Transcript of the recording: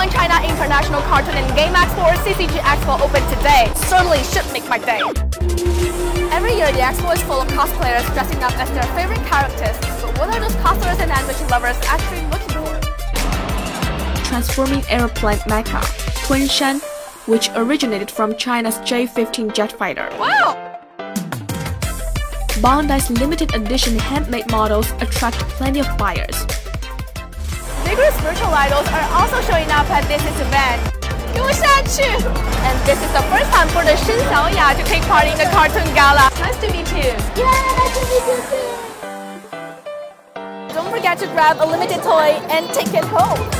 Taiwan China International Cartoon and Game Expo or CCG Expo opened today. Certainly should make my day. Every year, the expo is full of cosplayers dressing up as their favorite characters. But what are those cosplayers and animation lovers actually looking for? Transforming aeroplane mecha, Kunshan, which originated from China's J-15 jet fighter. Wow! Bandai's limited edition handmade models attract plenty of buyers Vigorous virtual idols are also showing up at this event. 给我下去! And this is the first time for the Shen Xiaoya to take part in the cartoon gala. Nice to meet you. Yeah, nice to meet you too. Don't forget to grab a limited toy and take it home.